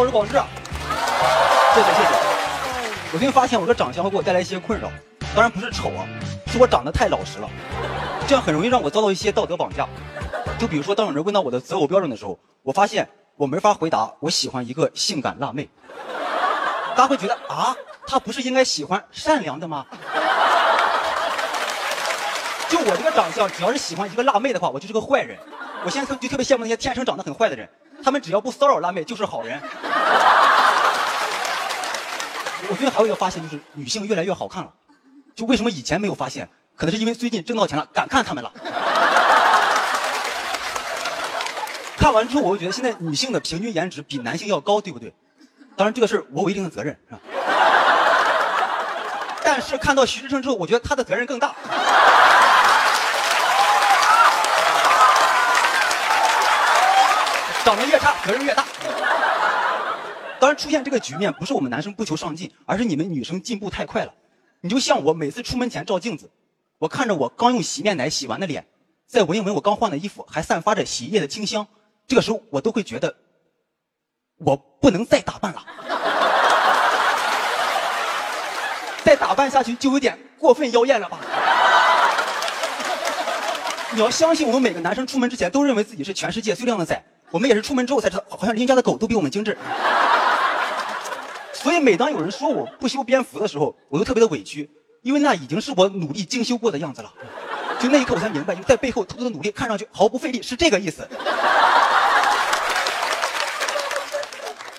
我是广志。谢谢谢谢。我最近发现我的长相会给我带来一些困扰，当然不是丑啊，是我长得太老实了，这样很容易让我遭到一些道德绑架。就比如说，当有人问到我的择偶标准的时候，我发现我没法回答我喜欢一个性感辣妹。大家会觉得啊，他不是应该喜欢善良的吗？就我这个长相，只要是喜欢一个辣妹的话，我就是个坏人。我现在特就特别羡慕那些天生长得很坏的人，他们只要不骚扰辣妹就是好人。我觉得还有一个发现，就是女性越来越好看了。就为什么以前没有发现？可能是因为最近挣到钱了，敢看他们了。看完之后，我就觉得现在女性的平均颜值比男性要高，对不对？当然这个事我有一定的责任，是吧？但是看到徐志胜之后，我觉得他的责任更大。长得越差，责任越大。当然，出现这个局面不是我们男生不求上进，而是你们女生进步太快了。你就像我每次出门前照镜子，我看着我刚用洗面奶洗完的脸，再闻一闻我刚换的衣服，还散发着洗衣液的清香，这个时候我都会觉得，我不能再打扮了。再打扮下去就有点过分妖艳了吧？你要相信，我们每个男生出门之前都认为自己是全世界最靓的仔。我们也是出门之后才知道，好像邻家的狗都比我们精致。所以每当有人说我不修边幅的时候，我都特别的委屈，因为那已经是我努力精修过的样子了。就那一刻我才明白，就在背后偷偷的努力，看上去毫不费力，是这个意思。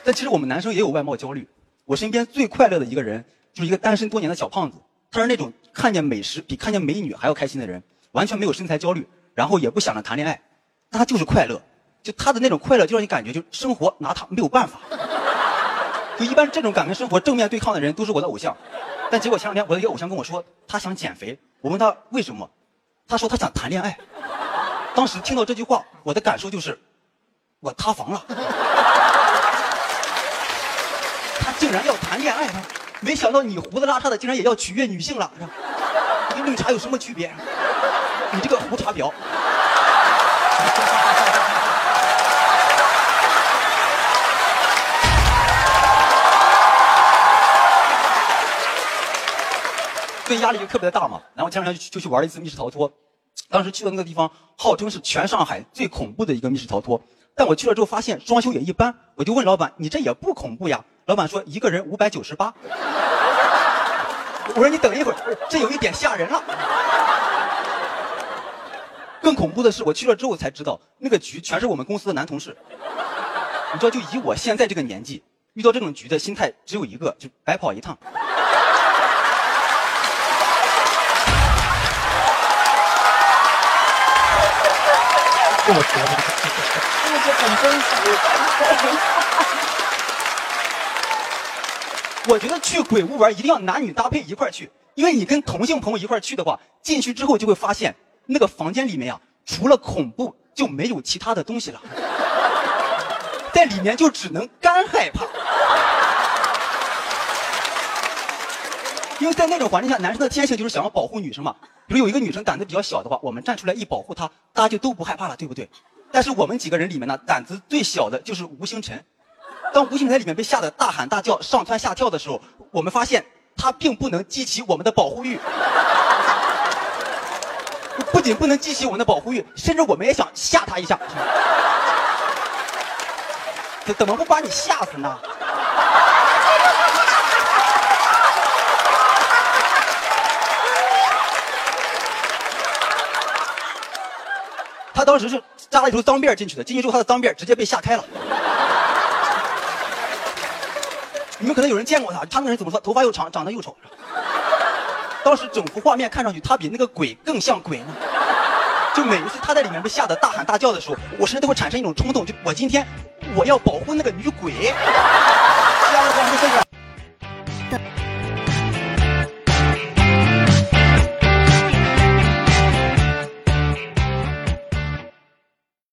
但其实我们男生也有外貌焦虑。我身边最快乐的一个人，就是一个单身多年的小胖子。他是那种看见美食比看见美女还要开心的人，完全没有身材焦虑，然后也不想着谈恋爱，但他就是快乐。就他的那种快乐，就让你感觉就生活拿他没有办法。就一般这种敢跟生活正面对抗的人，都是我的偶像。但结果前两天我的一个偶像跟我说，他想减肥。我问他为什么，他说他想谈恋爱。当时听到这句话，我的感受就是，我塌房了。他竟然要谈恋爱了，没想到你胡子拉碴的竟然也要取悦女性了，跟绿茶有什么区别？你这个胡茶婊。所以压力就特别的大嘛，然后前两天就就去玩了一次密室逃脱，当时去的那个地方号称是全上海最恐怖的一个密室逃脱，但我去了之后发现装修也一般，我就问老板：“你这也不恐怖呀？”老板说：“一个人五百九十八。”我说：“你等一会儿，这有一点吓人了。”更恐怖的是，我去了之后才知道，那个局全是我们公司的男同事。你知道，就以我现在这个年纪，遇到这种局的心态只有一个，就白跑一趟。这么说，这就很真实。我觉得去鬼屋玩一定要男女搭配一块去，因为你跟同性朋友一块去的话，进去之后就会发现那个房间里面呀，除了恐怖就没有其他的东西了，在里面就只能干害怕。因为在那种环境下，男生的天性就是想要保护女生嘛。比如有一个女生胆子比较小的话，我们站出来一保护她，大家就都不害怕了，对不对？但是我们几个人里面呢，胆子最小的就是吴星辰。当吴星辰在里面被吓得大喊大叫、上蹿下跳的时候，我们发现他并不能激起我们的保护欲。不仅不能激起我们的保护欲，甚至我们也想吓他一下。怎怎么不把你吓死呢？当时是扎了一头脏辫进去的进去之后他的脏辫直接被吓开了。你们可能有人见过他他那个人怎么说头发又长长得又丑。当时整幅画面看上去他比那个鬼更像鬼呢。就每一次他在里面被吓得大喊大叫的时候我身上都会产生一种冲动就我今天我要保护那个女鬼。